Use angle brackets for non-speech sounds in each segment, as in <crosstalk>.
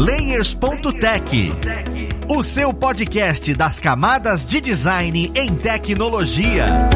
Layers.tech, o seu podcast das camadas de design em tecnologia.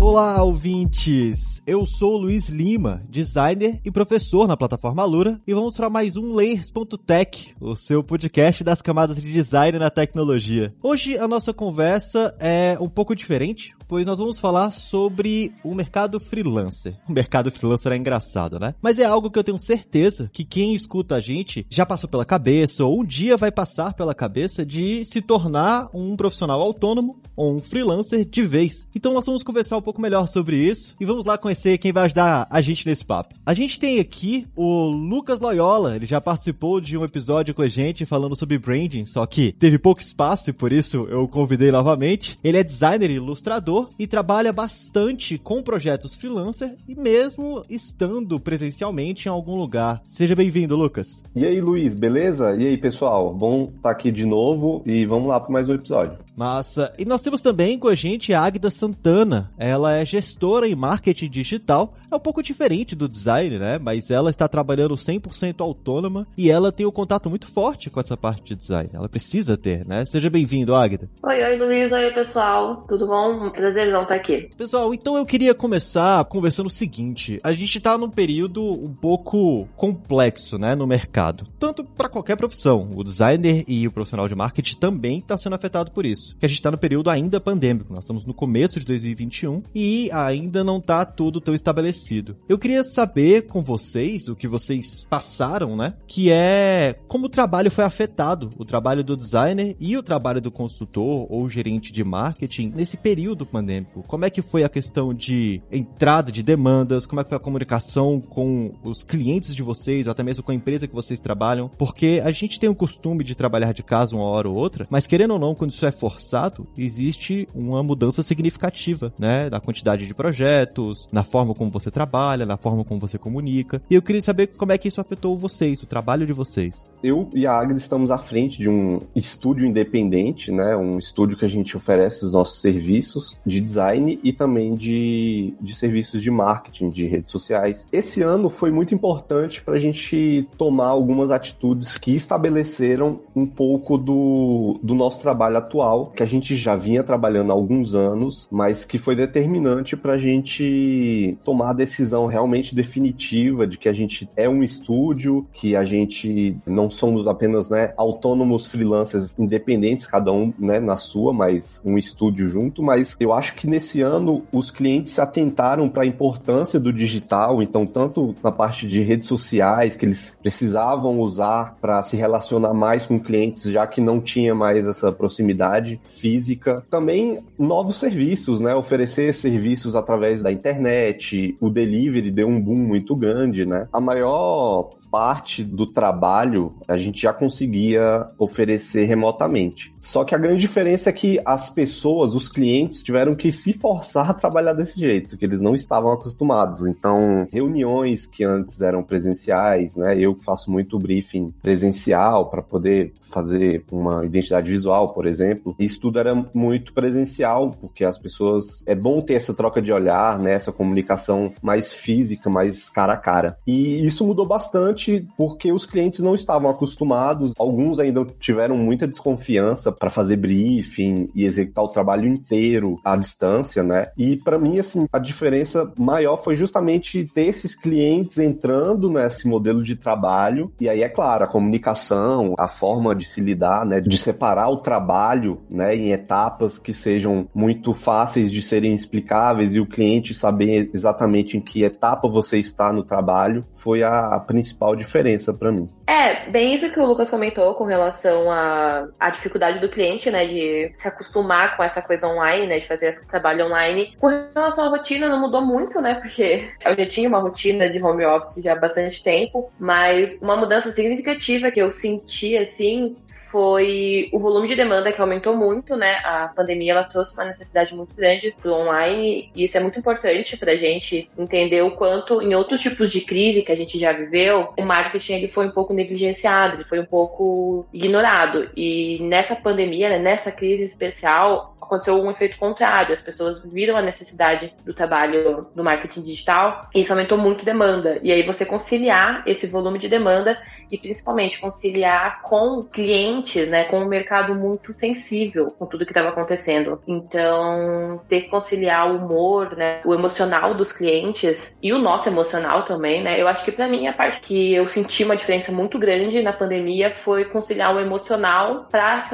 Olá, ouvintes! eu sou Luiz Lima, designer e professor na plataforma Lura, e vamos para mais um Layers.tech, o seu podcast das camadas de design na tecnologia. Hoje a nossa conversa é um pouco diferente, pois nós vamos falar sobre o mercado freelancer. <laughs> O mercado freelancer é engraçado, né? Mas é algo que eu tenho certeza que quem escuta a gente já passou pela cabeça ou um dia vai passar pela cabeça de se tornar um profissional autônomo ou um freelancer de vez. Então nós vamos conversar um pouco melhor sobre isso e vamos lá conhecer quem vai ajudar a gente nesse papo. A gente tem aqui o Lucas Loyola, ele já participou de um episódio com a gente falando sobre branding, só que teve pouco espaço e por isso eu o convidei novamente. Ele é designer e ilustrador e trabalha bastante com projetos freelancer e mesmo estando presencialmente em algum lugar. Seja bem-vindo, Lucas. E aí, Luiz, beleza? E aí, pessoal? Bom estar tá aqui de novo e vamos lá para mais um episódio. Massa. E nós temos também com a gente a Agda Santana. Ela é gestora em marketing digital. É um pouco diferente do design, né? Mas ela está trabalhando 100% autônoma e ela tem um contato muito forte com essa parte de design. Ela precisa ter, né? Seja bem-vindo, Agda. Oi, oi, Luiz. Oi, pessoal. Tudo bom? Prazerzão estar aqui. Pessoal, então eu queria começar conversando o seguinte. A gente está num período um pouco complexo, né? No mercado. Tanto para qualquer profissão. O designer e o profissional de marketing também está sendo afetado por isso isso. Que a gente está no período ainda pandêmico. Nós estamos no começo de 2021 e ainda não está tudo tão estabelecido. Eu queria saber com vocês o que vocês passaram, né? Que é como o trabalho foi afetado, o trabalho do designer e o trabalho do consultor ou gerente de marketing nesse período pandêmico. Como é que foi a questão de entrada de demandas? Como é que foi a comunicação com os clientes de vocês, ou até mesmo com a empresa que vocês trabalham? Porque a gente tem o costume de trabalhar de casa uma hora ou outra, mas querendo ou não, quando isso é for forçado, existe uma mudança significativa, né? Na quantidade de projetos, na forma como você trabalha, na forma como você comunica. E eu queria saber como é que isso afetou vocês, o trabalho de vocês. Eu e a Agnes estamos à frente de um estúdio independente, né? Um estúdio que a gente oferece os nossos serviços de design e também de, de serviços de marketing, de redes sociais. Esse ano foi muito importante para a gente tomar algumas atitudes que estabeleceram um pouco do, do nosso trabalho atual que a gente já vinha trabalhando há alguns anos, mas que foi determinante para a gente tomar a decisão realmente definitiva de que a gente é um estúdio, que a gente não somos apenas né, autônomos freelancers independentes, cada um né, na sua, mas um estúdio junto. Mas eu acho que nesse ano os clientes se atentaram para a importância do digital, então, tanto na parte de redes sociais, que eles precisavam usar para se relacionar mais com clientes, já que não tinha mais essa proximidade física. Também novos serviços, né? Oferecer serviços através da internet, o delivery deu um boom muito grande, né? A maior parte do trabalho a gente já conseguia oferecer remotamente. Só que a grande diferença é que as pessoas, os clientes, tiveram que se forçar a trabalhar desse jeito, que eles não estavam acostumados. Então, reuniões que antes eram presenciais, né? Eu faço muito briefing presencial para poder fazer uma identidade visual, por exemplo. Isso tudo era muito presencial, porque as pessoas é bom ter essa troca de olhar, né? Essa comunicação mais física, mais cara a cara. E isso mudou bastante porque os clientes não estavam acostumados, alguns ainda tiveram muita desconfiança para fazer briefing e executar o trabalho inteiro à distância, né? E para mim, assim, a diferença maior foi justamente ter esses clientes entrando nesse modelo de trabalho. E aí, é claro, a comunicação, a forma de se lidar, né? De separar o trabalho, né? Em etapas que sejam muito fáceis de serem explicáveis e o cliente saber exatamente em que etapa você está no trabalho foi a principal principal diferença para mim. É, bem isso que o Lucas comentou com relação à, à dificuldade do cliente, né, de se acostumar com essa coisa online, né, de fazer esse trabalho online. Com relação à rotina, não mudou muito, né, porque <laughs> eu já tinha uma rotina de home office já há bastante tempo, mas uma mudança significativa que eu senti, assim, foi o volume de demanda que aumentou muito, né? A pandemia ela trouxe uma necessidade muito grande do online e isso é muito importante para a gente entender o quanto em outros tipos de crise que a gente já viveu, o marketing ele foi um pouco negligenciado, ele foi um pouco ignorado e nessa pandemia, né, nessa crise especial, aconteceu um efeito contrário. As pessoas viram a necessidade do trabalho do marketing digital e isso aumentou muito demanda. E aí você conciliar esse volume de demanda e principalmente conciliar com clientes, né, com um mercado muito sensível com tudo que estava acontecendo. Então, ter que conciliar o humor, né, o emocional dos clientes e o nosso emocional também, né? Eu acho que para mim a parte que eu senti uma diferença muito grande na pandemia foi conciliar o emocional para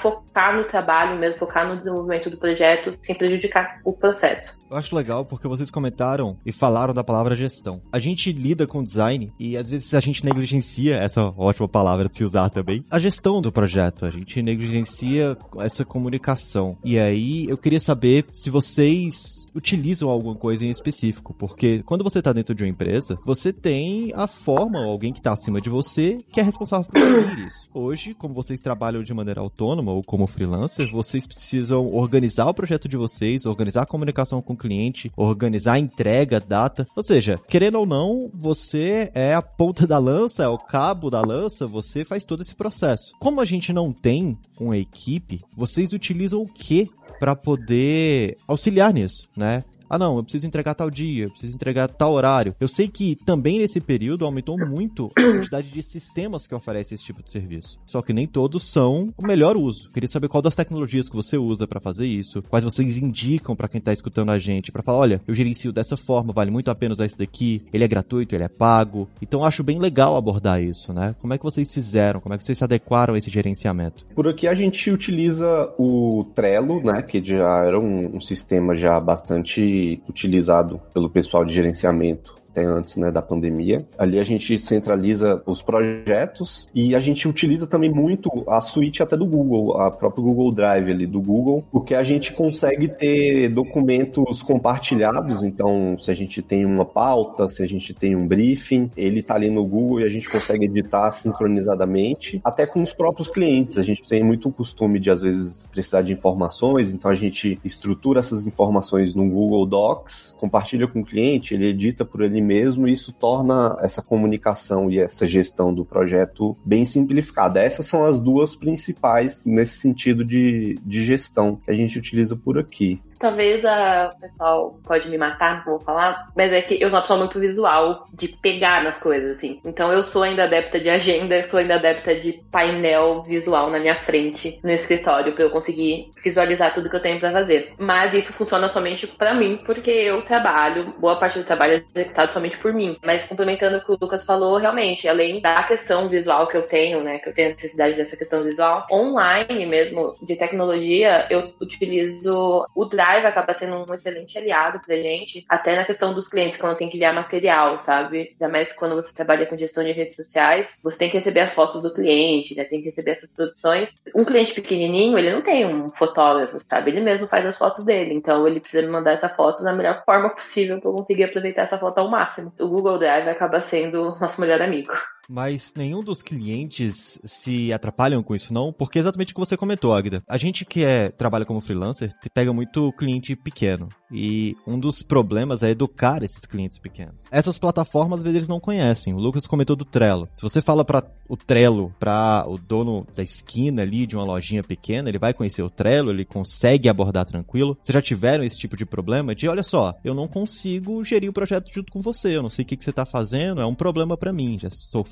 focar no trabalho mesmo, focar no desenvolvimento do projeto sem prejudicar o processo. Eu acho legal porque vocês comentaram e falaram da palavra gestão. A gente lida com design e às vezes a gente negligencia essa ótima palavra de se usar também, a gestão do projeto. A gente negligencia essa comunicação. E aí eu queria saber se vocês utilizam alguma coisa em específico, porque quando você está dentro de uma empresa, você tem a forma, alguém que está acima de você, que é responsável por isso. Hoje, como vocês trabalham de maneira autônoma ou como freelancer, vocês precisam organizar o projeto de vocês, organizar a comunicação com cliente, organizar a entrega, data. Ou seja, querendo ou não, você é a ponta da lança, é o cabo da lança, você faz todo esse processo. Como a gente não tem uma equipe, vocês utilizam o que para poder auxiliar nisso, né? Ah não, eu preciso entregar tal dia, eu preciso entregar tal horário. Eu sei que também nesse período aumentou muito a quantidade de sistemas que oferecem esse tipo de serviço. Só que nem todos são o melhor uso. Queria saber qual das tecnologias que você usa para fazer isso, quais vocês indicam para quem tá escutando a gente, para falar, olha, eu gerencio dessa forma, vale muito a pena usar esse daqui, ele é gratuito, ele é pago. Então acho bem legal abordar isso, né? Como é que vocês fizeram? Como é que vocês se adequaram a esse gerenciamento? Por aqui a gente utiliza o Trello, né, que já era um, um sistema já bastante utilizado pelo pessoal de gerenciamento até antes né, da pandemia. Ali a gente centraliza os projetos e a gente utiliza também muito a suíte até do Google, a própria Google Drive ali do Google, porque a gente consegue ter documentos compartilhados. Então, se a gente tem uma pauta, se a gente tem um briefing, ele está ali no Google e a gente consegue editar sincronizadamente, até com os próprios clientes. A gente tem muito costume de, às vezes, precisar de informações, então a gente estrutura essas informações no Google Docs, compartilha com o cliente, ele edita por mesmo, e isso torna essa comunicação e essa gestão do projeto bem simplificada. Essas são as duas principais nesse sentido de, de gestão que a gente utiliza por aqui. Talvez a, o pessoal pode me matar, não vou falar, mas é que eu sou uma pessoa muito visual, de pegar nas coisas, assim. Então eu sou ainda adepta de agenda, sou ainda adepta de painel visual na minha frente, no escritório, para eu conseguir visualizar tudo que eu tenho para fazer. Mas isso funciona somente para mim, porque eu trabalho, boa parte do trabalho é executado somente por mim. Mas complementando o que o Lucas falou, realmente, além da questão visual que eu tenho, né, que eu tenho necessidade dessa questão visual, online mesmo, de tecnologia, eu utilizo o Drive Acaba sendo um excelente aliado pra gente, até na questão dos clientes, quando tem que enviar material, sabe? Ainda mais quando você trabalha com gestão de redes sociais, você tem que receber as fotos do cliente, né? Tem que receber essas produções. Um cliente pequenininho, ele não tem um fotógrafo, sabe? Ele mesmo faz as fotos dele, então ele precisa me mandar essa foto da melhor forma possível para eu conseguir aproveitar essa foto ao máximo. O Google Drive acaba sendo nosso melhor amigo. Mas nenhum dos clientes se atrapalham com isso, não? Porque é exatamente o que você comentou, Agda. A gente que é, trabalha como freelancer pega muito cliente pequeno. E um dos problemas é educar esses clientes pequenos. Essas plataformas, às vezes, eles não conhecem. O Lucas comentou do Trello. Se você fala para o Trello, para o dono da esquina ali de uma lojinha pequena, ele vai conhecer o Trello, ele consegue abordar tranquilo. Vocês já tiveram esse tipo de problema de, olha só, eu não consigo gerir o projeto junto com você, eu não sei o que, que você está fazendo, é um problema para mim. Já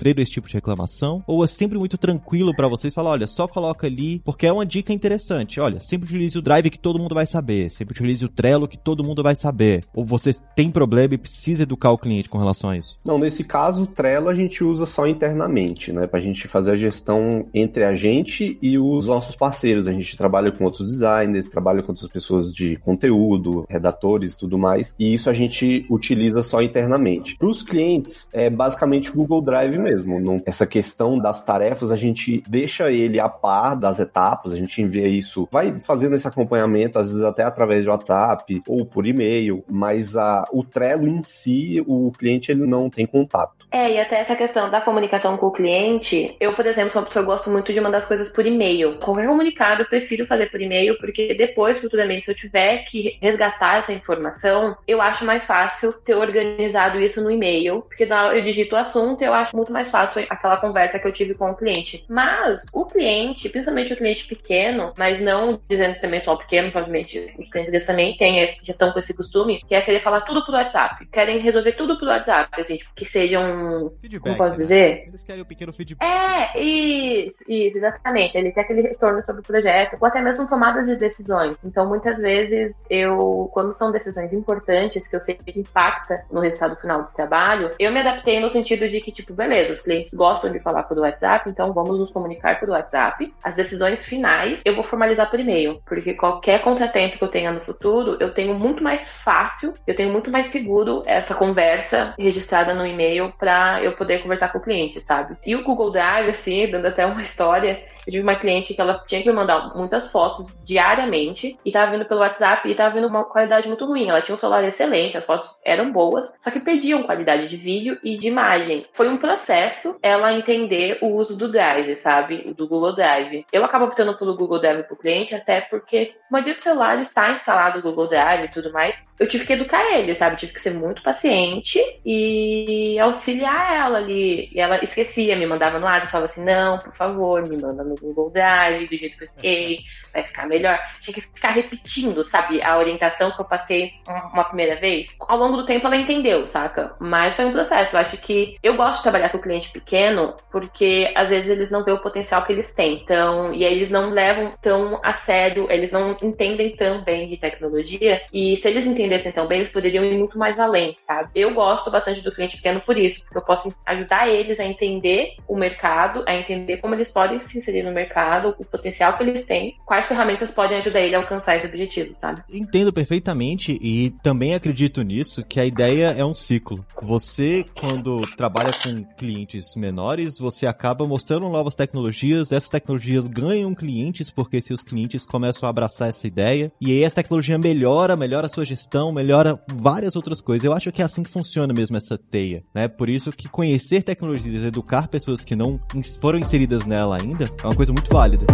sofreram esse tipo de reclamação? Ou é sempre muito tranquilo para vocês falar, olha, só coloca ali, porque é uma dica interessante. Olha, sempre utilize o Drive que todo mundo vai saber, sempre utilize o Trello que todo mundo vai saber? Ou você tem problema e precisa educar o cliente com relação a isso? Não, nesse caso, o Trello a gente usa só internamente, né? Pra gente fazer a gestão entre a gente e os nossos parceiros. A gente trabalha com outros designers, trabalha com outras pessoas de conteúdo, redatores e tudo mais. E isso a gente utiliza só internamente. Para os clientes, é basicamente o Google Drive mesmo. Não, essa questão das tarefas, a gente deixa ele a par das etapas, a gente envia isso, vai fazendo esse acompanhamento, às vezes até através de WhatsApp ou ou por e-mail, mas a, o Trello em si, o cliente ele não tem contato. É, e até essa questão da comunicação com o cliente, eu, por exemplo, sou uma pessoa que gosto muito de mandar as coisas por e-mail. Qualquer comunicado eu prefiro fazer por e-mail, porque depois, futuramente, se eu tiver que resgatar essa informação, eu acho mais fácil ter organizado isso no e-mail, porque eu digito o assunto e eu acho muito mais fácil aquela conversa que eu tive com o cliente. Mas o cliente, principalmente o cliente pequeno, mas não dizendo também só o pequeno, provavelmente os clientes também têm, já estão com esse costume, que é querer falar tudo por WhatsApp. Querem resolver tudo por WhatsApp, assim, que seja um. Feedback, como posso né? dizer? Eles querem um pequeno feedback. É, isso, isso, exatamente. Ele quer aquele retorno sobre o projeto, ou até mesmo tomada de decisões. Então, muitas vezes, eu, quando são decisões importantes, que eu sei que impacta no resultado final do trabalho, eu me adaptei no sentido de que, tipo, beleza, os clientes gostam de falar por WhatsApp, então vamos nos comunicar por WhatsApp. As decisões finais eu vou formalizar por e-mail, porque qualquer contratempo que eu tenha no futuro, eu tenho muito mais fácil, eu tenho muito mais seguro essa conversa registrada no e-mail para eu poder conversar com o cliente, sabe? E o Google Drive, assim, dando até uma história, eu tive uma cliente que ela tinha que me mandar muitas fotos diariamente e tava vindo pelo WhatsApp e tava vindo uma qualidade muito ruim. Ela tinha um celular excelente, as fotos eram boas, só que perdiam qualidade de vídeo e de imagem. Foi um processo ela entender o uso do Drive, sabe? Do Google Drive. Eu acabo optando pelo Google Drive pro cliente até porque a maioria dos celulares está instalado o Google Drive e tudo mais. Eu tive que educar ele, sabe? Tive que ser muito paciente e auxiliar ela ali. E ela esquecia, me mandava no WhatsApp, falava assim: não, por favor, me manda no Google Drive, do jeito que eu fiquei, vai ficar melhor. Tinha que ficar repetindo, sabe? A orientação que eu passei uma primeira vez. Ao longo do tempo ela entendeu, saca? Mas foi um processo. Eu acho que eu gosto de trabalhar com cliente pequeno porque às vezes eles não veem o potencial que eles têm. Então, e aí eles não levam tão a sério, eles não entendem tão bem de tecnologia. E se eles entendessem tão bem, eles poderiam ir muito mais além, sabe? Eu gosto bastante do cliente pequeno por isso, porque eu posso ajudar eles a entender o mercado, a entender como eles podem se inserir no mercado, o potencial que eles têm, quais ferramentas podem ajudar ele a alcançar esse objetivo, sabe? Entendo perfeitamente e também acredito nisso que a ideia é um ciclo. Você, quando trabalha com clientes menores, você acaba mostrando novas tecnologias, essas tecnologias ganham clientes porque seus clientes começam a abraçar essa ideia e aí essa tecnologia melhora, melhora a sua gestão, melhora várias outras coisas. Eu acho que é assim que funciona mesmo essa teia, né? Por isso que conhecer tecnologias, educar pessoas que não foram inseridas nela ainda, é uma coisa muito válida.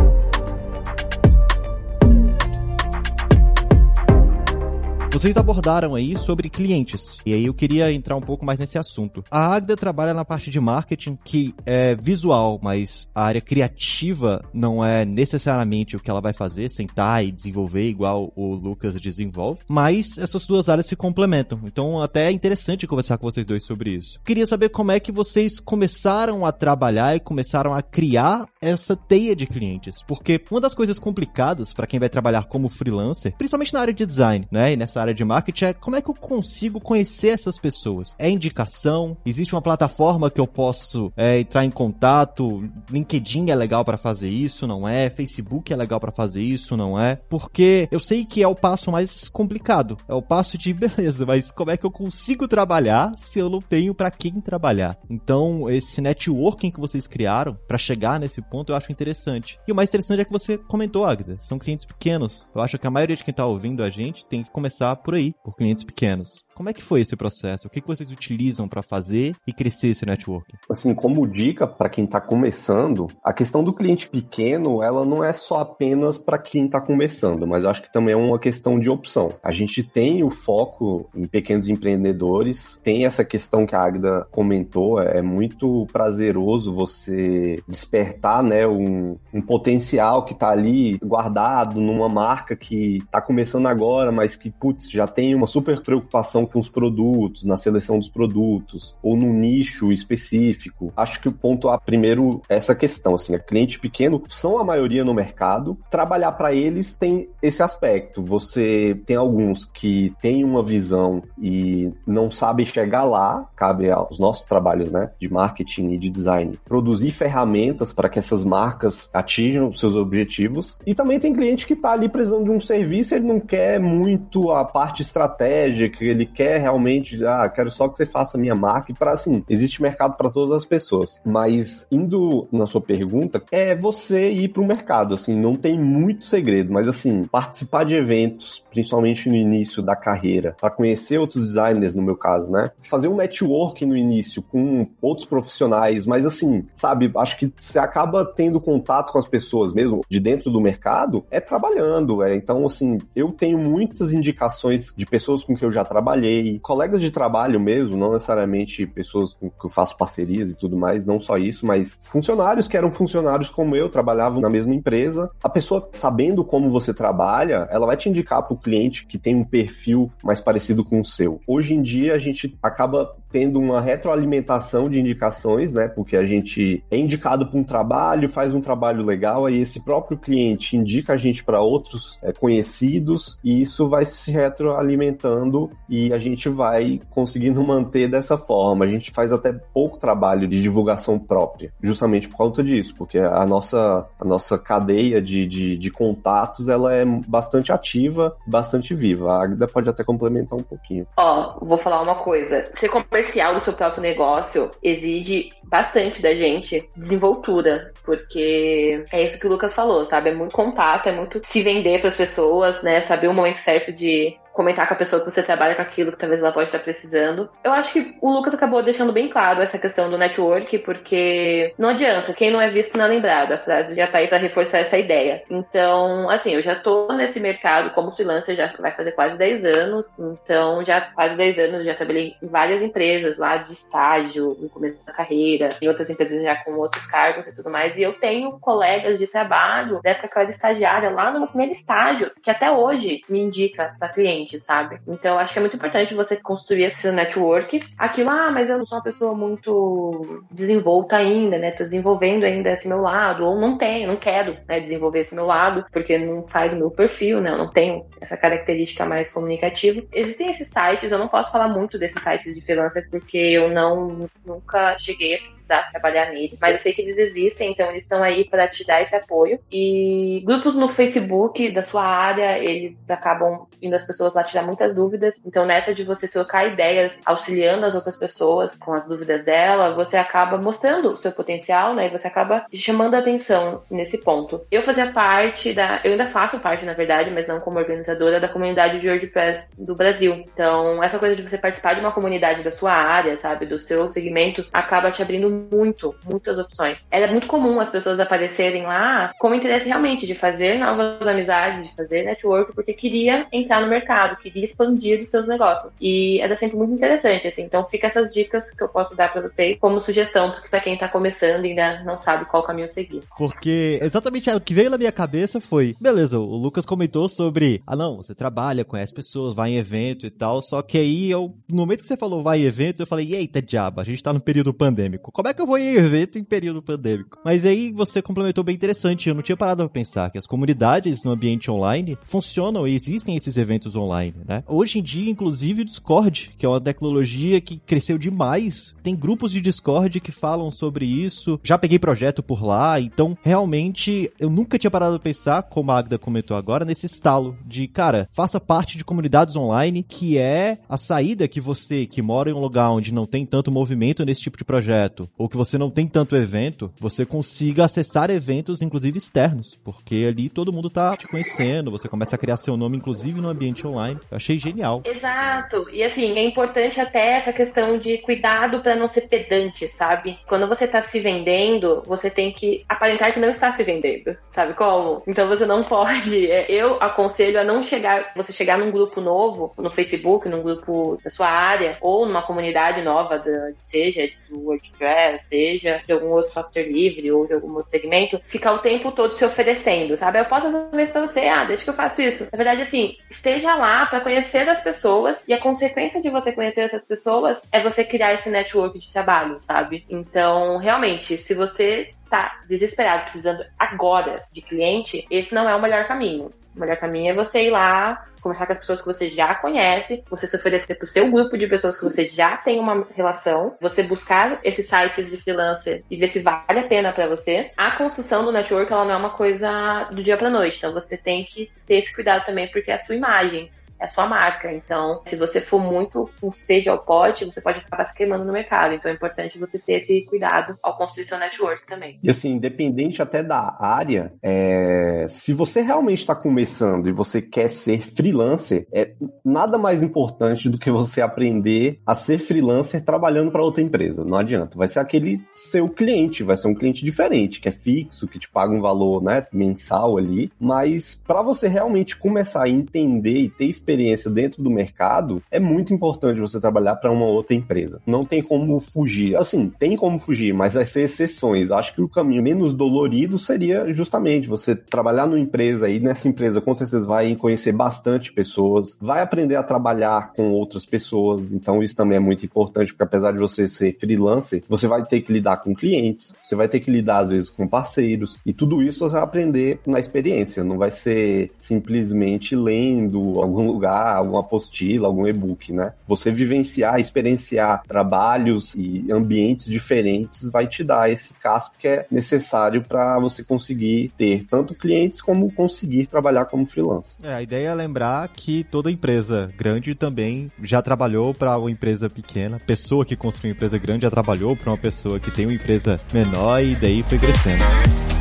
Vocês abordaram aí sobre clientes, e aí eu queria entrar um pouco mais nesse assunto. A Agda trabalha na parte de marketing que é visual, mas a área criativa não é necessariamente o que ela vai fazer, sentar e desenvolver igual o Lucas desenvolve, mas essas duas áreas se complementam. Então até é interessante conversar com vocês dois sobre isso. Queria saber como é que vocês começaram a trabalhar e começaram a criar essa teia de clientes, porque uma das coisas complicadas para quem vai trabalhar como freelancer, principalmente na área de design, né, e nessa área de marketing é como é que eu consigo conhecer essas pessoas? É indicação? Existe uma plataforma que eu posso é, entrar em contato? LinkedIn é legal para fazer isso, não é? Facebook é legal para fazer isso, não é? Porque eu sei que é o passo mais complicado. É o passo de <laughs> beleza, mas como é que eu consigo trabalhar se eu não tenho para quem trabalhar? Então, esse networking que vocês criaram para chegar nesse ponto eu acho interessante. E o mais interessante é que você comentou, Agda, são clientes pequenos. Eu acho que a maioria de quem tá ouvindo a gente tem que começar por aí, por clientes pequenos. Como é que foi esse processo? O que, vocês utilizam para fazer e crescer esse network? Assim, como dica para quem está começando, a questão do cliente pequeno, ela não é só apenas para quem está começando, mas eu acho que também é uma questão de opção. A gente tem o foco em pequenos empreendedores, tem essa questão que a Agda comentou, é muito prazeroso você despertar, né, um, um potencial que está ali guardado numa marca que está começando agora, mas que, putz, já tem uma super preocupação com os produtos, na seleção dos produtos, ou num nicho específico. Acho que o ponto A, primeiro, é essa questão, assim, a cliente pequeno são a maioria no mercado, trabalhar para eles tem esse aspecto. Você tem alguns que têm uma visão e não sabem chegar lá, cabe aos nossos trabalhos, né, de marketing e de design, produzir ferramentas para que essas marcas atinjam os seus objetivos. E também tem cliente que está ali precisando de um serviço, ele não quer muito a parte estratégica, ele quer realmente, ah, quero só que você faça minha marca, para assim, existe mercado para todas as pessoas. Mas indo na sua pergunta, é você ir para o mercado, assim, não tem muito segredo, mas assim, participar de eventos, principalmente no início da carreira, para conhecer outros designers, no meu caso, né? Fazer um network no início com outros profissionais, mas assim, sabe, acho que você acaba tendo contato com as pessoas mesmo de dentro do mercado, é trabalhando, é. Então, assim, eu tenho muitas indicações de pessoas com que eu já trabalhei, colegas de trabalho mesmo, não necessariamente pessoas com que eu faço parcerias e tudo mais, não só isso, mas funcionários que eram funcionários como eu, trabalhavam na mesma empresa. A pessoa, sabendo como você trabalha, ela vai te indicar para o cliente que tem um perfil mais parecido com o seu. Hoje em dia, a gente acaba tendo uma retroalimentação de indicações, né? Porque a gente é indicado para um trabalho, faz um trabalho legal, aí esse próprio cliente indica a gente para outros é, conhecidos e isso vai se retroalimentando e a gente vai conseguindo <laughs> manter dessa forma. A gente faz até pouco trabalho de divulgação própria, justamente por conta disso, porque a nossa, a nossa cadeia de, de, de contatos ela é bastante ativa, bastante viva. A Agda pode até complementar um pouquinho. Ó, vou falar uma coisa. Ser comercial do seu próprio negócio exige bastante da gente desenvoltura, porque é isso que o Lucas falou, sabe? É muito contato, é muito se vender para as pessoas, né? Saber o momento certo de comentar com a pessoa que você trabalha com aquilo que talvez ela pode estar precisando. Eu acho que o Lucas acabou deixando bem claro essa questão do network, porque não adianta, quem não é visto não é lembrado. A frase já tá aí para reforçar essa ideia. Então, assim, eu já tô nesse mercado como freelancer já vai fazer quase 10 anos, então já quase 10 anos já trabalhei em várias empresas lá de estágio, no começo da carreira, em outras empresas já com outros cargos e tudo mais, e eu tenho colegas de trabalho da época que eu era estagiária lá no meu primeiro estágio, que até hoje me indica para cliente sabe? Então acho que é muito importante você construir esse network. Aquilo, ah, mas eu não sou uma pessoa muito desenvolta ainda, né? Tô desenvolvendo ainda esse meu lado, ou não tenho, não quero né, desenvolver esse meu lado, porque não faz o meu perfil, né? Eu não tenho essa característica mais comunicativa. Existem esses sites, eu não posso falar muito desses sites de freelancer porque eu não nunca cheguei a precisar trabalhar nele, mas eu sei que eles existem, então eles estão aí para te dar esse apoio. E grupos no Facebook da sua área, eles acabam vindo as pessoas lá tirar muitas dúvidas. Então, nessa de você trocar ideias, auxiliando as outras pessoas com as dúvidas dela, você acaba mostrando o seu potencial, né? E você acaba chamando a atenção nesse ponto. Eu fazia parte da. Eu ainda faço parte, na verdade, mas não como organizadora da comunidade de WordPress do Brasil. Então, essa coisa de você participar de uma comunidade da sua área, sabe, do seu segmento, acaba te abrindo muito, muitas opções. Era muito comum as pessoas aparecerem lá com interesse realmente de fazer novas amizades, de fazer network, porque queria entrar no mercado, queria expandir os seus negócios. E era sempre muito interessante, assim. Então fica essas dicas que eu posso dar para vocês como sugestão para quem tá começando e ainda não sabe qual caminho seguir. Porque exatamente o que veio na minha cabeça foi, beleza, o Lucas comentou sobre, ah não, você trabalha, conhece pessoas, vai em evento e tal, só que aí eu, no momento que você falou vai em evento, eu falei, eita diabo, a gente tá no período pandêmico. Como é que eu vou em evento em período pandêmico? Mas aí você complementou bem interessante, eu não tinha parado pra pensar que as comunidades no ambiente online funcionam e existem esses eventos online, né? Hoje em dia, inclusive, o Discord, que é uma tecnologia que cresceu demais, tem grupos de Discord que falam sobre isso, já peguei projeto por lá, então realmente eu nunca tinha parado pra pensar, como a Agda comentou agora, nesse estalo de, cara, faça parte de comunidades online, que é a saída que você, que mora em um lugar onde não tem tanto movimento nesse tipo de projeto, ou que você não tem tanto evento, você consiga acessar eventos, inclusive externos, porque ali todo mundo tá te conhecendo, você começa a criar seu nome, inclusive no ambiente online. Eu achei genial. Exato. E assim, é importante até essa questão de cuidado para não ser pedante, sabe? Quando você tá se vendendo, você tem que aparentar que não está se vendendo, sabe como? Então você não pode. É, eu aconselho a não chegar, você chegar num grupo novo, no Facebook, num grupo da sua área, ou numa comunidade nova, seja do WordPress, seja de algum outro software livre ou de algum outro segmento, ficar o tempo todo se oferecendo, sabe? Eu posso fazer isso pra você, ah, deixa que eu faço isso. Na verdade, assim, esteja lá para conhecer as pessoas e a consequência de você conhecer essas pessoas é você criar esse network de trabalho, sabe? Então, realmente, se você tá desesperado, precisando agora de cliente, esse não é o melhor caminho. O melhor caminho é você ir lá, conversar com as pessoas que você já conhece, você se oferecer para o seu grupo de pessoas que você já tem uma relação, você buscar esses sites de freelancer e ver se vale a pena para você. A construção do network ela não é uma coisa do dia para noite, então você tem que ter esse cuidado também porque é a sua imagem é a sua marca. Então, se você for muito com sede ao pote, você pode acabar se queimando no mercado. Então, é importante você ter esse cuidado ao construir seu network também. E assim, independente até da área, é... se você realmente está começando e você quer ser freelancer, é nada mais importante do que você aprender a ser freelancer trabalhando para outra empresa. Não adianta. Vai ser aquele seu cliente, vai ser um cliente diferente, que é fixo, que te paga um valor né, mensal ali. Mas para você realmente começar a entender e ter experiência dentro do mercado, é muito importante você trabalhar para uma outra empresa. Não tem como fugir. Assim, tem como fugir, mas vai ser exceções. Acho que o caminho menos dolorido seria justamente você trabalhar numa empresa e nessa empresa com certeza vai conhecer bastante pessoas, vai aprender a trabalhar com outras pessoas. Então isso também é muito importante, porque apesar de você ser freelancer, você vai ter que lidar com clientes, você vai ter que lidar às vezes com parceiros e tudo isso você vai aprender na experiência. Não vai ser simplesmente lendo algum lugar, alguma apostila, algum e-book, né? Você vivenciar, experienciar trabalhos e ambientes diferentes vai te dar esse casco que é necessário para você conseguir ter tanto clientes como conseguir trabalhar como freelancer. É, a ideia é lembrar que toda empresa grande também já trabalhou para uma empresa pequena, pessoa que construiu uma empresa grande já trabalhou para uma pessoa que tem uma empresa menor e daí foi crescendo.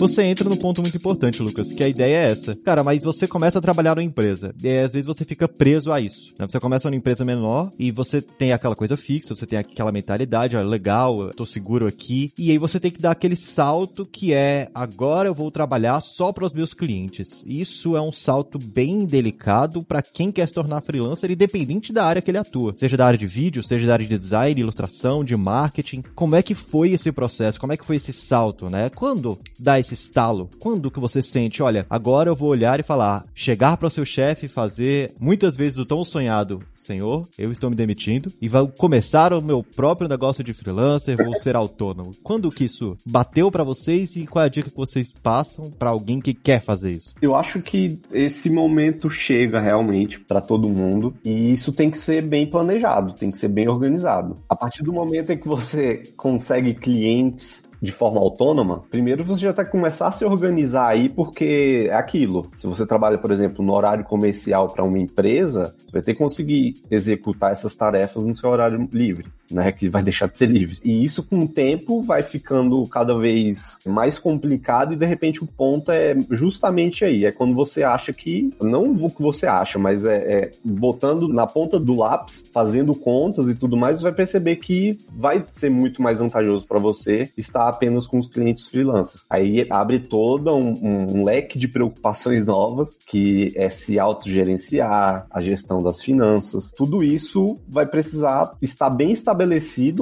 Você entra no ponto muito importante, Lucas, que a ideia é essa. Cara, mas você começa a trabalhar numa empresa, e às vezes você fica preso a isso. Né? Você começa numa empresa menor e você tem aquela coisa fixa, você tem aquela mentalidade, ó, legal, eu tô seguro aqui, e aí você tem que dar aquele salto que é, agora eu vou trabalhar só para os meus clientes. Isso é um salto bem delicado para quem quer se tornar freelancer, independente da área que ele atua. Seja da área de vídeo, seja da área de design, ilustração, de marketing. Como é que foi esse processo? Como é que foi esse salto, né? Quando dá esse esse estalo? Quando que você sente, olha, agora eu vou olhar e falar, chegar para o seu chefe e fazer muitas vezes o tão sonhado, senhor, eu estou me demitindo e vou começar o meu próprio negócio de freelancer, vou ser autônomo. Quando que isso bateu para vocês e qual é a dica que vocês passam para alguém que quer fazer isso? Eu acho que esse momento chega realmente para todo mundo e isso tem que ser bem planejado, tem que ser bem organizado. A partir do momento em que você consegue clientes de forma autônoma, primeiro você já tem que começar a se organizar aí, porque é aquilo. Se você trabalha, por exemplo, no horário comercial para uma empresa, você vai ter que conseguir executar essas tarefas no seu horário livre, né? Que vai deixar de ser livre. E isso, com o tempo, vai ficando cada vez mais complicado e, de repente, o ponto é justamente aí. É quando você acha que, não o que você acha, mas é, é botando na ponta do lápis, fazendo contas e tudo mais, você vai perceber que vai ser muito mais vantajoso para você estar apenas com os clientes freelancers. Aí abre todo um, um, leque de preocupações novas, que é se autogerenciar, a gestão das finanças. Tudo isso vai precisar estar bem estabelecido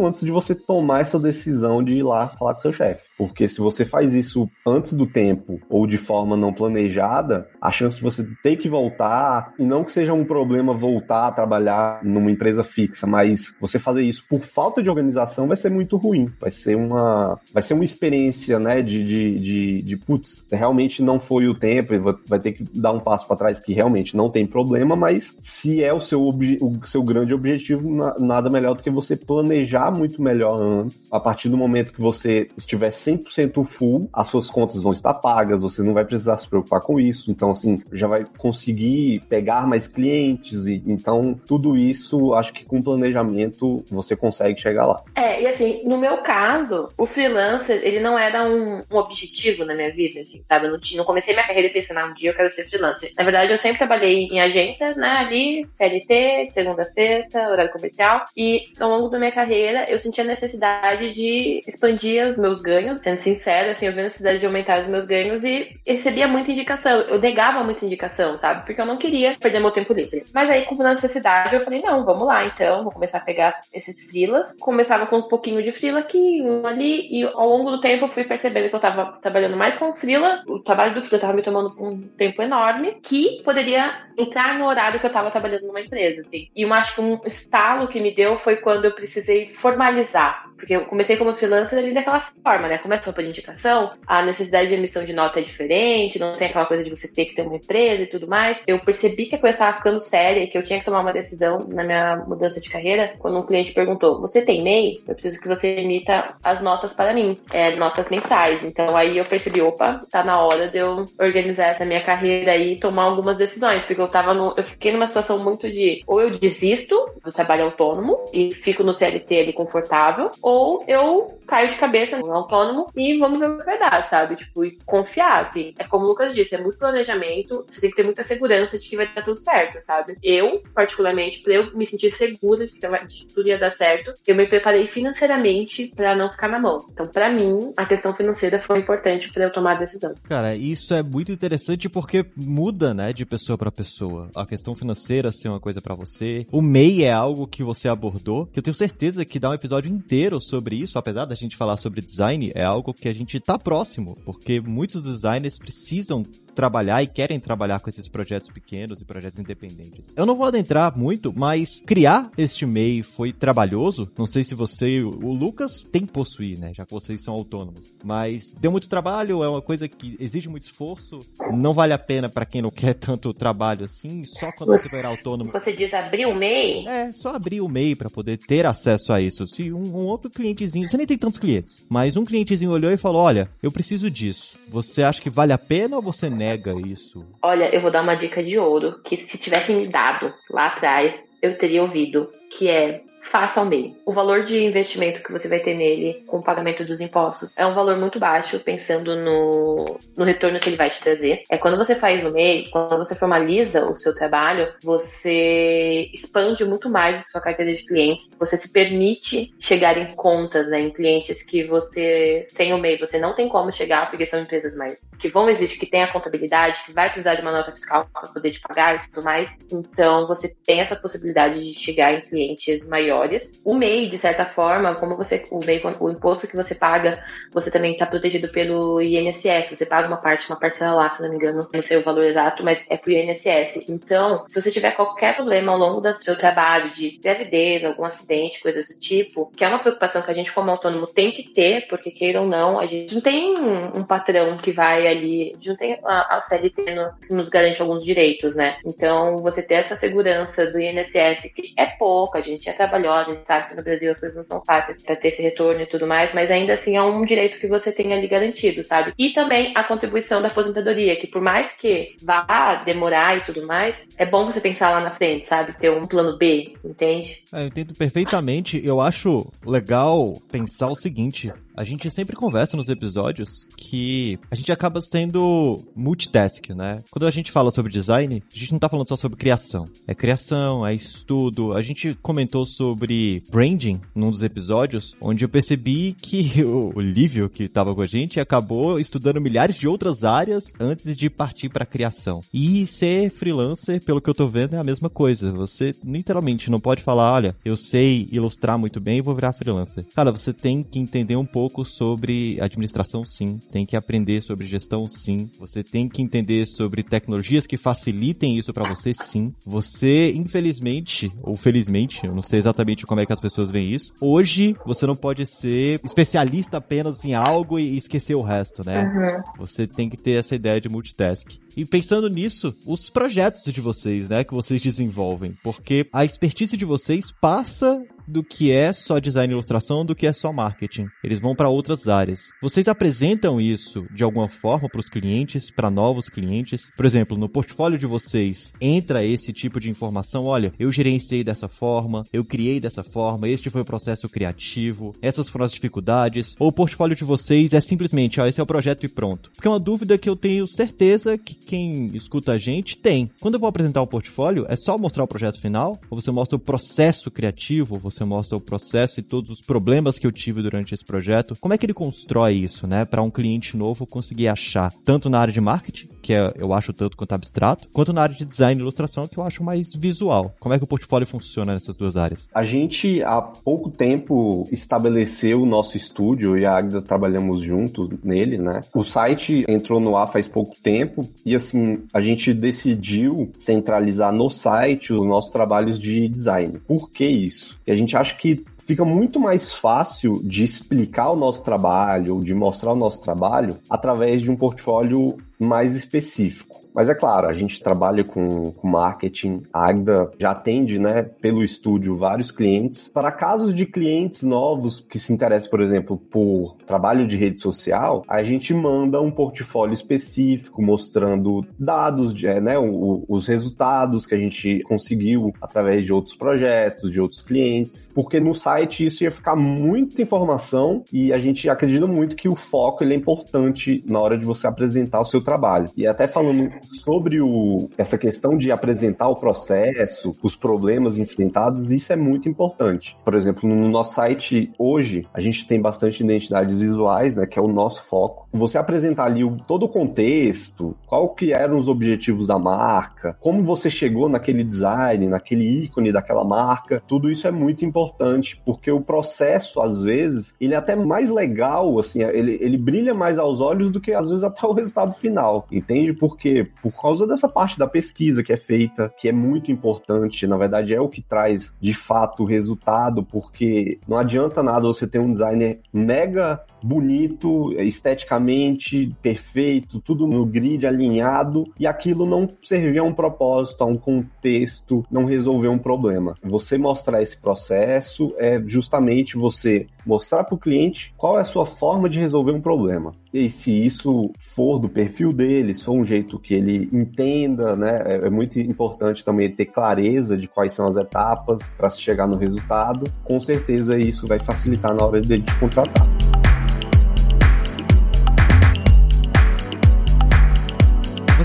antes de você tomar essa decisão de ir lá falar com seu chefe. Porque se você faz isso antes do tempo ou de forma não planejada, a chance de você ter que voltar, e não que seja um problema voltar a trabalhar numa empresa fixa, mas você fazer isso por falta de organização vai ser muito ruim. Vai ser uma, vai ser uma experiência, né, de, de, de, de putz, realmente não foi o tempo, vai ter que dar um passo para trás que realmente não tem problema, mas se é o seu, o seu grande objetivo, nada melhor do que você planejar muito melhor antes. A partir do momento que você estiver 100% full, as suas contas vão estar pagas, você não vai precisar se preocupar com isso, então assim, já vai conseguir pegar mais clientes e então tudo isso, acho que com planejamento você consegue chegar lá. É, e assim, no meu caso, o freelance freelancer, ele não era um, um, objetivo na minha vida, assim, sabe? Eu não, não comecei minha carreira pensando, ah, um dia eu quero ser freelancer. Na verdade, eu sempre trabalhei em agências, né, ali, CLT, segunda a sexta, horário comercial, e ao longo da minha carreira, eu senti a necessidade de expandir os meus ganhos, sendo sincera, assim, eu vi a necessidade de aumentar os meus ganhos e recebia muita indicação. Eu negava muita indicação, sabe? Porque eu não queria perder meu tempo livre. Mas aí, com necessidade, eu falei, não, vamos lá, então, vou começar a pegar esses freelas. Começava com um pouquinho de freela aqui, um ali, e ao longo do tempo eu fui percebendo que eu tava trabalhando mais com frila, o trabalho do frila tava me tomando um tempo enorme, que poderia entrar no horário que eu tava trabalhando numa empresa, assim. E eu acho que um estalo que me deu foi quando eu precisei formalizar Porque eu comecei como freelancer ali daquela forma, né? Começou por indicação, a necessidade de emissão de nota é diferente, não tem aquela coisa de você ter que ter uma empresa e tudo mais. Eu percebi que a coisa estava ficando séria e que eu tinha que tomar uma decisão na minha mudança de carreira quando um cliente perguntou: Você tem MEI? Eu preciso que você emita as notas para mim, é, notas mensais. Então aí eu percebi: opa, tá na hora de eu organizar essa minha carreira e tomar algumas decisões, porque eu tava no, eu fiquei numa situação muito de ou eu desisto do trabalho autônomo e fico no CLT ali confortável, ou eu caio de cabeça no autônomo e vamos ver o que vai dar, sabe? Tipo, e confiar, assim. É como o Lucas disse, é muito planejamento, você tem que ter muita segurança de que vai dar tudo certo, sabe? Eu, particularmente, pra eu me sentir segura de que tudo ia dar certo, eu me preparei financeiramente para não ficar na mão. Então, para mim, a questão financeira foi importante para eu tomar a decisão. Cara, isso é muito interessante porque muda, né, de pessoa para pessoa. A questão financeira ser uma coisa para você. O MEI é algo que você abordou, que eu tenho certeza que dá um episódio inteiro sobre isso, apesar da gente falar sobre design, é algo que a gente tá próximo, porque muitos designers precisam trabalhar e querem trabalhar com esses projetos pequenos e projetos independentes. Eu não vou adentrar muito, mas criar este MEI foi trabalhoso. Não sei se você, o Lucas tem que possuir, né? Já que vocês são autônomos. Mas deu muito trabalho, é uma coisa que exige muito esforço. Não vale a pena para quem não quer tanto trabalho assim, só quando você, você virar autônomo. Você diz abrir o MEI? É, só abrir o MEI para poder ter acesso a isso. Se um, um outro clientezinho, você nem tem tantos clientes, mas um clientezinho olhou e falou: "Olha, eu preciso disso. Você acha que vale a pena ou você nega nega isso? Olha, eu vou dar uma dica de ouro que se tivessem me dado lá atrás, eu teria ouvido, que é faça ao MEI. O valor de investimento que você vai ter nele com o pagamento dos impostos é um valor muito baixo, pensando no, no retorno que ele vai te trazer. É quando você faz o MEI, quando você formaliza o seu trabalho, você expande muito mais a sua carteira de clientes, você se permite chegar em contas, né, em clientes que você, sem o MEI, você não tem como chegar, porque são empresas mais que vão existir, que tem a contabilidade, que vai precisar de uma nota fiscal para poder te pagar e tudo mais. Então, você tem essa possibilidade de chegar em clientes maiores maiores. O MEI, de certa forma, como você, o MEI, o imposto que você paga, você também está protegido pelo INSS. Você paga uma parte, uma parcela lá, se não me engano, não sei o valor exato, mas é pro INSS. Então, se você tiver qualquer problema ao longo do seu trabalho, de gravidez, algum acidente, coisas do tipo, que é uma preocupação que a gente, como autônomo, tem que ter, porque queira ou não, a gente não tem um, patrão que vai ali, a gente não tem a, a CLT no, que nos garante alguns direitos, né? Então, você ter essa segurança do INSS, que é pouca, a gente é trabalhador melhor. Sabe que no Brasil as coisas não são fáceis para ter esse retorno e tudo mais, mas ainda assim é um direito que você tem ali garantido, sabe? E também a contribuição da aposentadoria, que por mais que vá demorar e tudo mais, é bom você pensar lá na frente, sabe? Ter um plano B, entende? É, eu entendo perfeitamente. Eu acho legal pensar o seguinte: a gente sempre conversa nos episódios que a gente acaba tendo multitask, né? Quando a gente fala sobre design, a gente não tá falando só sobre criação. É criação, é estudo. A gente comentou sobre branding num dos episódios, onde eu percebi que <laughs> o Lívio, que tava com a gente, acabou estudando milhares de outras áreas antes de partir para criação. E ser freelancer, pelo que eu tô vendo, é a mesma coisa. Você literalmente não pode falar, olha, eu sei ilustrar muito bem e vou virar freelancer. Cara, você tem que entender um pouco pouco sobre administração, sim. Tem que aprender sobre gestão, sim. Você tem que entender sobre tecnologias que facilitem isso para você, sim. Você, infelizmente, ou felizmente, eu não sei exatamente como é que as pessoas veem isso, hoje você não pode ser especialista apenas em algo e esquecer o resto, né? Uhum. Você tem que ter essa ideia de multitask. E pensando nisso, os projetos de vocês, né, que vocês desenvolvem, porque a expertise de vocês passa do que é só design e ilustração, do que é só marketing. Eles vão para outras áreas. Vocês apresentam isso de alguma forma para os clientes, para novos clientes? Por exemplo, no portfólio de vocês entra esse tipo de informação, olha, eu gerenciei dessa forma, eu criei dessa forma, este foi o processo criativo, essas foram as dificuldades, ou o portfólio de vocês é simplesmente, ó, esse é o projeto e pronto. Porque é uma dúvida que eu tenho certeza que quem escuta a gente tem. Quando eu vou apresentar o portfólio, é só mostrar o projeto final, ou você mostra o processo criativo, você você mostra o processo e todos os problemas que eu tive durante esse projeto. Como é que ele constrói isso, né, para um cliente novo conseguir achar, tanto na área de marketing, que é, eu acho tanto quanto abstrato, quanto na área de design e ilustração, que eu acho mais visual. Como é que o portfólio funciona nessas duas áreas? A gente, há pouco tempo, estabeleceu o nosso estúdio e a Agda trabalhamos juntos nele, né? O site entrou no ar faz pouco tempo e, assim, a gente decidiu centralizar no site os nossos trabalhos de design. Por que isso? E a gente gente acha que fica muito mais fácil de explicar o nosso trabalho, de mostrar o nosso trabalho através de um portfólio mais específico. Mas é claro, a gente trabalha com, marketing, a Agda já atende, né, pelo estúdio vários clientes. Para casos de clientes novos que se interessam, por exemplo, por trabalho de rede social, a gente manda um portfólio específico mostrando dados, de, né, o, os resultados que a gente conseguiu através de outros projetos, de outros clientes, porque no site isso ia ficar muita informação e a gente acredita muito que o foco ele é importante na hora de você apresentar o seu trabalho. E até falando sobre o, essa questão de apresentar o processo, os problemas enfrentados, isso é muito importante. Por exemplo, no nosso site hoje, a gente tem bastante identidades visuais, né, que é o nosso foco. Você apresentar ali o, todo o contexto, qual que eram os objetivos da marca, como você chegou naquele design, naquele ícone daquela marca, tudo isso é muito importante, porque o processo, às vezes, ele é até mais legal, assim, ele, ele brilha mais aos olhos do que, às vezes, até o resultado final, entende? Porque por causa dessa parte da pesquisa que é feita, que é muito importante, na verdade é o que traz de fato o resultado, porque não adianta nada você ter um designer mega bonito, esteticamente perfeito, tudo no grid alinhado, e aquilo não servir a um propósito, a um contexto, não resolver um problema. Você mostrar esse processo é justamente você mostrar para o cliente qual é a sua forma de resolver um problema. E se isso for do perfil dele, se for um jeito que ele entenda, né? É, é muito importante também ter clareza de quais são as etapas para se chegar no resultado. Com certeza isso vai facilitar na hora dele te contratar.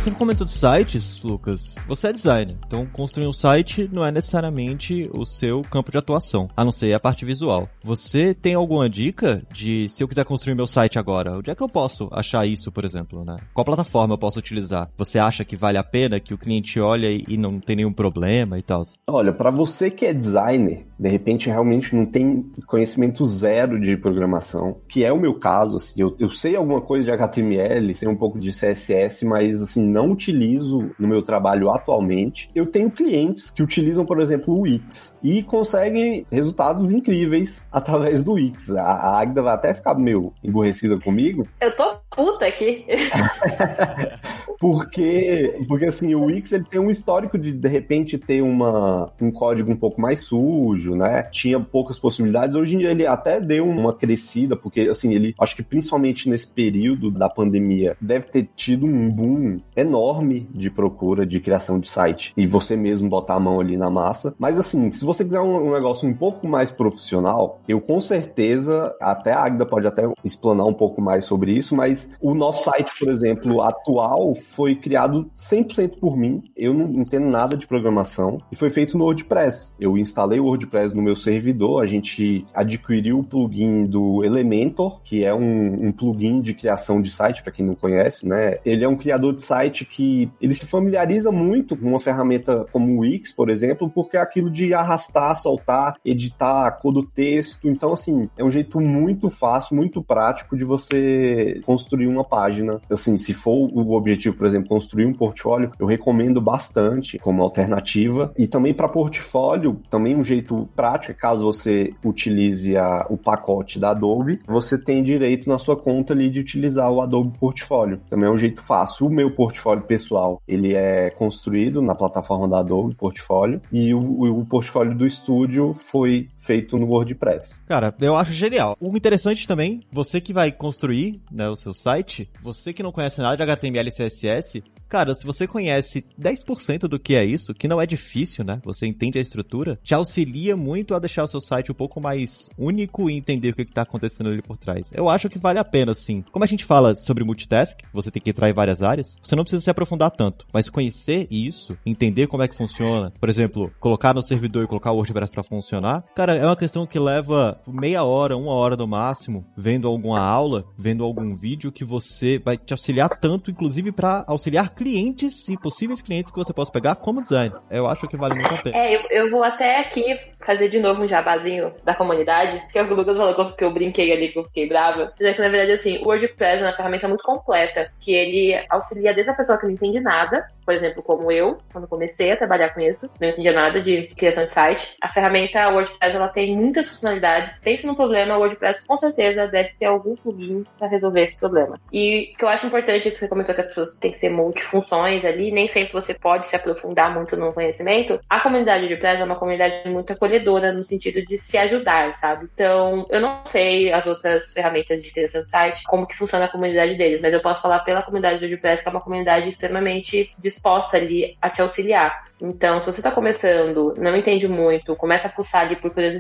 Você comentou de sites, Lucas. Você é designer, então construir um site não é necessariamente o seu campo de atuação, a não ser a parte visual. Você tem alguma dica de se eu quiser construir meu site agora, onde é que eu posso achar isso, por exemplo, né? Qual plataforma eu posso utilizar? Você acha que vale a pena que o cliente olhe e não tem nenhum problema e tal? Olha, para você que é designer, de repente realmente não tem conhecimento zero de programação, que é o meu caso, assim, eu, eu sei alguma coisa de HTML, sei um pouco de CSS, mas assim, não utilizo no meu trabalho atualmente. Eu tenho clientes que utilizam, por exemplo, o Wix e conseguem resultados incríveis através do Wix. A, Agda vai até ficar meio emborrecida comigo. Eu tô puta aqui. <laughs> porque, porque assim, o Wix ele tem um histórico de de repente ter uma, um código um pouco mais sujo, né? Tinha poucas possibilidades. Hoje em dia ele até deu uma crescida, porque assim, ele acho que principalmente nesse período da pandemia deve ter tido um boom enorme de procura de criação de site e você mesmo botar a mão ali na massa. Mas assim, se você quiser um, um negócio um pouco mais profissional, eu com certeza, até a Agda pode até explanar um pouco mais sobre isso, mas o nosso site, por exemplo, atual foi criado 100% por mim. Eu não entendo nada de programação e foi feito no WordPress. Eu instalei o WordPress no meu servidor, a gente adquiriu o plugin do Elementor, que é um, um plugin de criação de site, para quem não conhece, né? Ele é um criador de site que ele se familiariza muito com uma ferramenta como o Wix, por exemplo, porque é aquilo de arrastar, soltar, editar, cor do texto. Então, assim, é um jeito muito fácil, muito prático de você construir uma página. Assim, se for o objetivo, por exemplo, construir um portfólio, eu recomendo bastante como alternativa. E também para portfólio, também um jeito prático, caso você utilize a, o pacote da Adobe, você tem direito na sua conta ali de utilizar o Adobe Portfólio. Também é um jeito fácil. O meu portfólio portfólio pessoal, ele é construído na plataforma da Adobe Portfólio e o, o portfólio do estúdio foi feito no WordPress. Cara, eu acho genial. O interessante também, você que vai construir né, o seu site, você que não conhece nada de HTML e CSS, Cara, se você conhece 10% do que é isso, que não é difícil, né? Você entende a estrutura, te auxilia muito a deixar o seu site um pouco mais único e entender o que está acontecendo ali por trás. Eu acho que vale a pena, sim. Como a gente fala sobre multitask, você tem que entrar em várias áreas, você não precisa se aprofundar tanto, mas conhecer isso, entender como é que funciona, por exemplo, colocar no servidor e colocar o WordPress para funcionar, cara, é uma questão que leva meia hora, uma hora no máximo, vendo alguma aula, vendo algum vídeo que você vai te auxiliar tanto, inclusive para auxiliar clientes e possíveis clientes que você possa pegar como design. Eu acho que vale muito a pena. É, eu, eu vou até aqui fazer de novo um jabazinho da comunidade, que é o que o Lucas falou que eu brinquei ali, que eu fiquei brava. Dizer que, na verdade, assim, o WordPress é uma ferramenta muito completa, que ele auxilia desde a pessoa que não entende nada, por exemplo, como eu, quando comecei a trabalhar com isso, não entendia nada de criação de site. A ferramenta WordPress, ela tem muitas funcionalidades. Pense no problema, o WordPress com certeza deve ter algum plugin para resolver esse problema. E o que eu acho importante, isso que você comentou que as pessoas têm que ser multifunções ali, nem sempre você pode se aprofundar muito no conhecimento. A comunidade de WordPress é uma comunidade muito acolhedora no sentido de se ajudar, sabe? Então, eu não sei as outras ferramentas de criação de site, como que funciona a comunidade deles, mas eu posso falar pela comunidade do WordPress que é uma comunidade extremamente disposta ali a te auxiliar. Então, se você está começando, não entende muito, começa a pulsar ali por curiosidade,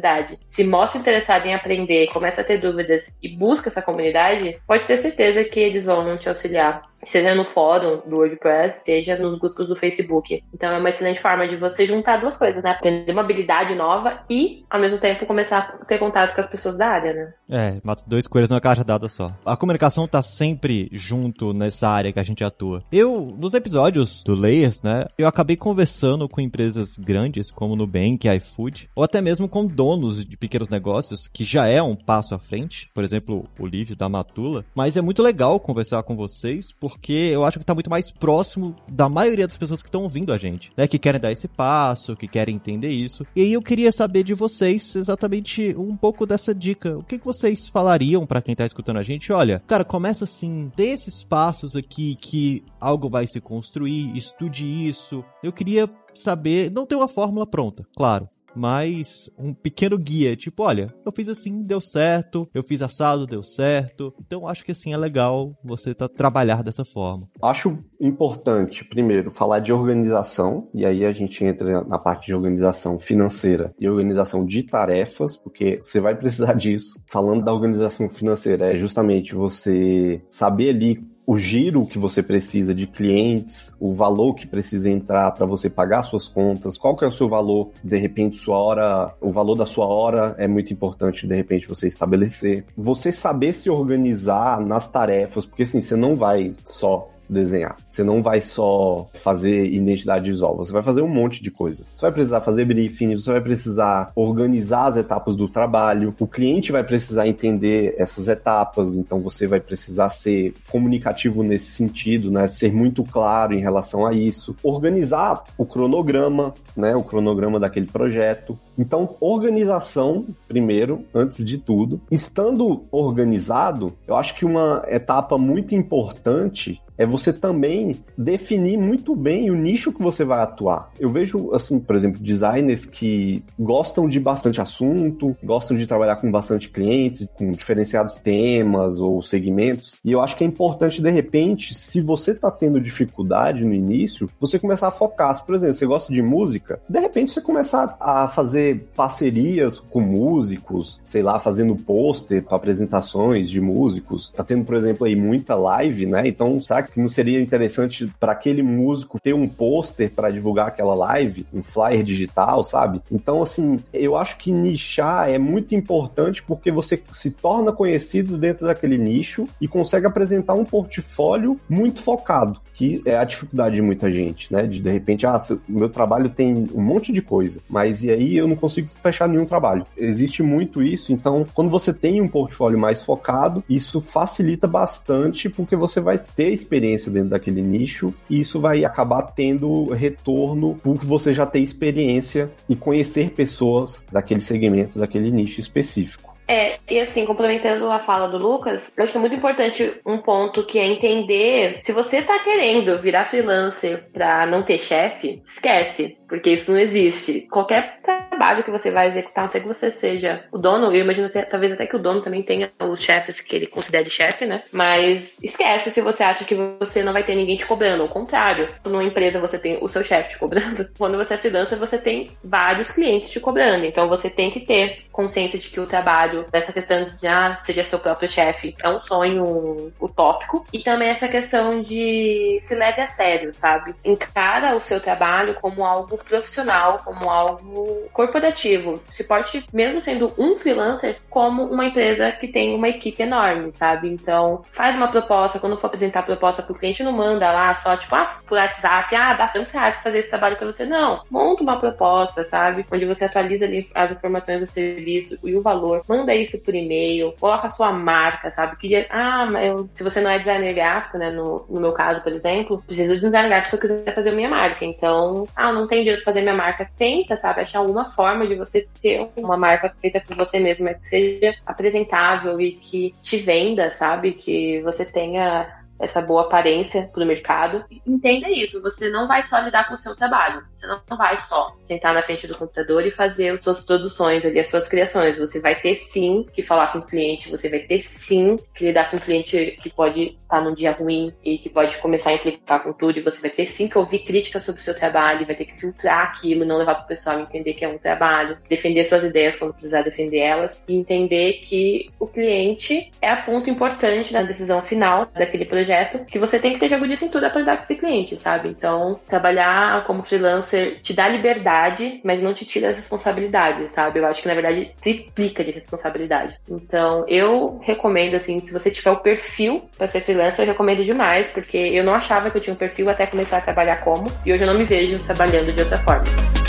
se mostra interessado em aprender, começa a ter dúvidas e busca essa comunidade, pode ter certeza que eles vão te auxiliar seja no fórum do WordPress, seja nos grupos do Facebook. Então é uma excelente forma de você juntar duas coisas, né? Aprender uma habilidade nova e, ao mesmo tempo, começar a ter contato com as pessoas da área, né? É, mata dois coelhos numa caixa dada só. A comunicação tá sempre junto nessa área que a gente atua. Eu, nos episódios do Layers, né, eu acabei conversando com empresas grandes, como Nubank, iFood, ou até mesmo com donos de pequenos negócios, que já é um passo à frente. Por exemplo, o Lívio da Matula. Mas é muito legal conversar com vocês, por porque eu acho que tá muito mais próximo da maioria das pessoas que estão ouvindo a gente, né? Que querem dar esse passo, que querem entender isso. E aí eu queria saber de vocês exatamente um pouco dessa dica. O que, que vocês falariam para quem tá escutando a gente? Olha, cara, começa assim, dê esses passos aqui que algo vai se construir, estude isso. Eu queria saber, não tem uma fórmula pronta, claro, mas um pequeno guia, tipo, olha, eu fiz assim, deu certo, eu fiz assado, deu certo. Então acho que assim é legal você tá, trabalhar dessa forma. Acho importante, primeiro, falar de organização, e aí a gente entra na parte de organização financeira e organização de tarefas, porque você vai precisar <laughs> disso. Falando da organização financeira, é justamente você saber ali o giro que você precisa de clientes, o valor que precisa entrar para você pagar suas contas, qual que é o seu valor, de repente sua hora, o valor da sua hora é muito importante de repente você estabelecer. Você saber se organizar nas tarefas, porque assim, você não vai só desenhar. Você não vai só fazer identidade visual, você vai fazer um monte de coisa. Você vai precisar fazer briefing, você vai precisar organizar as etapas do trabalho, o cliente vai precisar entender essas etapas, então você vai precisar ser comunicativo nesse sentido, né? Ser muito claro em relação a isso. Organizar o cronograma, né? O cronograma daquele projeto. Então, organização, primeiro, antes de tudo. Estando organizado, eu acho que uma etapa muito importante é você também definir muito bem o nicho que você vai atuar. Eu vejo, assim, por exemplo, designers que gostam de bastante assunto, gostam de trabalhar com bastante clientes, com diferenciados temas ou segmentos, e eu acho que é importante, de repente, se você está tendo dificuldade no início, você começar a focar. Se, por exemplo, você gosta de música, de repente você começar a fazer parcerias com músicos, sei lá, fazendo pôster para apresentações de músicos. Tá tendo, por exemplo, aí muita live, né? Então, será que não seria interessante para aquele músico ter um pôster para divulgar aquela live, um flyer digital, sabe? Então, assim, eu acho que nichar é muito importante porque você se torna conhecido dentro daquele nicho e consegue apresentar um portfólio muito focado, que é a dificuldade de muita gente, né? De de repente, ah, meu trabalho tem um monte de coisa, mas e aí eu não consigo fechar nenhum trabalho. Existe muito isso, então, quando você tem um portfólio mais focado, isso facilita bastante porque você vai ter experiência dentro daquele nicho e isso vai acabar tendo retorno por você já ter experiência e conhecer pessoas daquele segmento, daquele nicho específico. É, e assim, complementando a fala do Lucas, eu acho muito importante um ponto que é entender se você tá querendo virar freelancer pra não ter chefe, esquece, porque isso não existe. Qualquer trabalho que você vai executar, não sei que você seja o dono, eu imagino até, talvez até que o dono também tenha os chefes que ele considere chefe, né? Mas esquece se você acha que você não vai ter ninguém te cobrando. Ao contrário, numa empresa você tem o seu chefe te cobrando. <laughs> Quando você é freelancer, você tem vários clientes te cobrando. Então você tem que ter consciência de que o trabalho trabalho, essa questão de ah, seja seu próprio chefe, é um sonho utópico. E também essa questão de se leve a sério, sabe? Encara o seu trabalho como algo profissional, como algo corporativo. Se porte, mesmo sendo um freelancer, como uma empresa que tem uma equipe enorme, sabe? Então, faz uma proposta, quando for apresentar a proposta pro cliente, não manda lá só, tipo, ah, por WhatsApp, ah, dá tantos reais pra fazer esse trabalho pra você. Não, monta uma proposta, sabe? Onde você atualiza ali as informações do serviço e o valor. Manda isso por e-mail, coloca a sua marca, sabe? Queria, ah, mas eu, se você não é designer gráfico, né? No, no meu caso, por exemplo, preciso de um designer gráfico se eu quiser fazer minha marca. Então, ah, não tem fazer minha marca, tenta, sabe, achar alguma forma de você ter uma marca feita por você mesmo, que seja apresentável e que te venda, sabe? Que você tenha essa boa aparência para o mercado. Entenda isso, você não vai só lidar com o seu trabalho, você não vai só sentar na frente do computador e fazer as suas produções ali, as suas criações. Você vai ter sim que falar com o cliente, você vai ter sim que lidar com o cliente que pode estar num dia ruim e que pode começar a implicar com tudo, e você vai ter sim que ouvir críticas sobre o seu trabalho, vai ter que filtrar aquilo, não levar para o pessoal entender que é um trabalho, defender suas ideias quando precisar defender elas, e entender que o cliente é a ponto importante na decisão final daquele projeto projeto, que você tem que ter jogo de cintura para lidar com esse cliente, sabe? Então, trabalhar como freelancer te dá liberdade, mas não te tira as responsabilidades, sabe? Eu acho que, na verdade, triplica de responsabilidade. Então, eu recomendo, assim, se você tiver o perfil para ser freelancer, eu recomendo demais, porque eu não achava que eu tinha um perfil até começar a trabalhar como, e hoje eu não me vejo trabalhando de outra forma.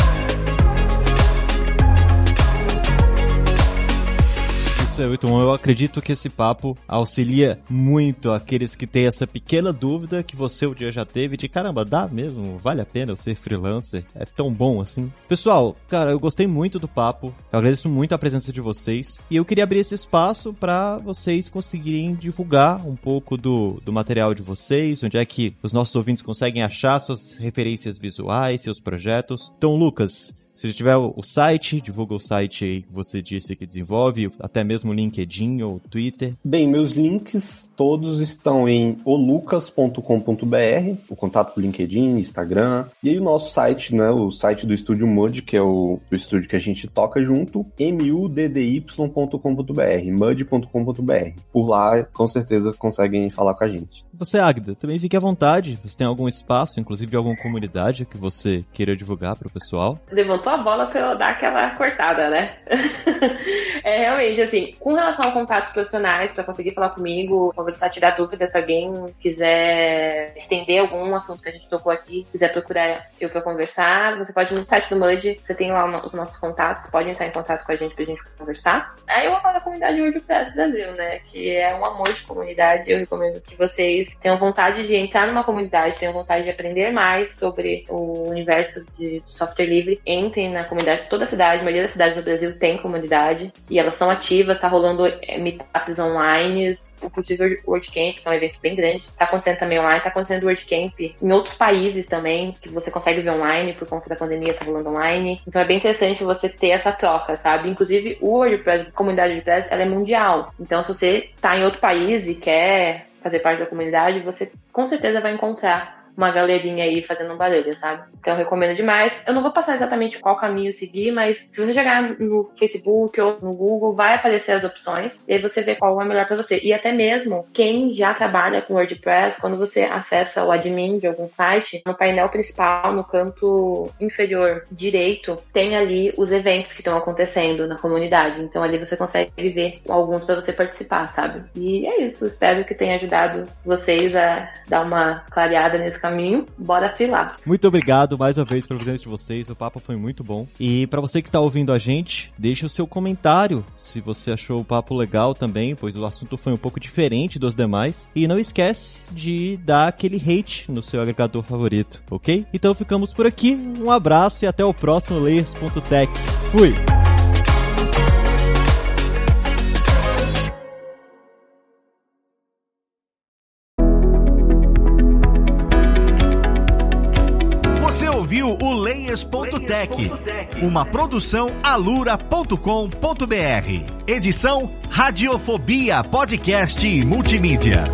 Isso é muito bom. Eu acredito que esse papo auxilia muito aqueles que têm essa pequena dúvida que você um dia já teve de caramba, dá mesmo? Vale a pena eu ser freelancer? É tão bom assim? Pessoal, cara, eu gostei muito do papo. Eu agradeço muito a presença de vocês. E eu queria abrir esse espaço para vocês conseguirem divulgar um pouco do, do material de vocês, onde é que os nossos ouvintes conseguem achar suas referências visuais, seus projetos. Então, Lucas, se tiver o site, divulga o site aí que você disse que desenvolve, até mesmo o LinkedIn ou Twitter. Bem, meus links todos estão em olucas.com.br, o contato com LinkedIn, Instagram, e aí o nosso site, né, o site do Estúdio Mud, que é o, o estúdio que a gente toca junto, muddy.com.br, mud.com.br. Por lá, com certeza, conseguem falar com a gente. Você, Agda, também fique à vontade. Você tem algum espaço, inclusive alguma comunidade que você queira divulgar para o pessoal? Levantou a bola para eu dar aquela cortada, né? <laughs> é realmente assim, com relação a contatos profissionais para conseguir falar comigo, conversar, tirar dúvidas se alguém quiser estender algum assunto que a gente tocou aqui, quiser procurar eu para conversar, você pode ir no site do Mud, você tem lá os nossos contatos, pode entrar em contato com a gente pra gente conversar. Aí eu falar da comunidade WordPress Brasil, né? Que é um amor de comunidade. Eu recomendo que vocês tenham vontade de entrar numa comunidade, tenham vontade de aprender mais sobre o universo de software livre, entrem na comunidade. Toda a cidade, a maioria das cidades do Brasil tem comunidade e elas são ativas, está rolando é, meetups online, inclusive o WordCamp, que é um evento bem grande, está acontecendo também online, está acontecendo WordCamp em outros países também, que você consegue ver online, por conta da pandemia, está rolando online. Então é bem interessante você ter essa troca, sabe? Inclusive o WordPress, a comunidade WordPress, ela é mundial. Então se você está em outro país e quer fazer parte da comunidade, você com certeza vai encontrar uma galerinha aí fazendo um barulho, sabe? Então eu recomendo demais. Eu não vou passar exatamente qual caminho seguir, mas se você chegar no Facebook ou no Google, vai aparecer as opções e aí você vê qual é melhor para você. E até mesmo quem já trabalha com WordPress, quando você acessa o admin de algum site, no painel principal, no canto inferior direito, tem ali os eventos que estão acontecendo na comunidade. Então ali você consegue ver alguns para você participar, sabe? E é isso. Espero que tenha ajudado vocês a dar uma clareada nesse caminho, bora filar. Muito obrigado mais uma vez pela presença de vocês, o papo foi muito bom. E para você que está ouvindo a gente, deixe o seu comentário se você achou o papo legal também, pois o assunto foi um pouco diferente dos demais. E não esquece de dar aquele hate no seu agregador favorito, ok? Então ficamos por aqui, um abraço e até o próximo Layers.tech. Fui! O Layers.tech, uma produção alura.com.br. Edição Radiofobia Podcast Multimídia.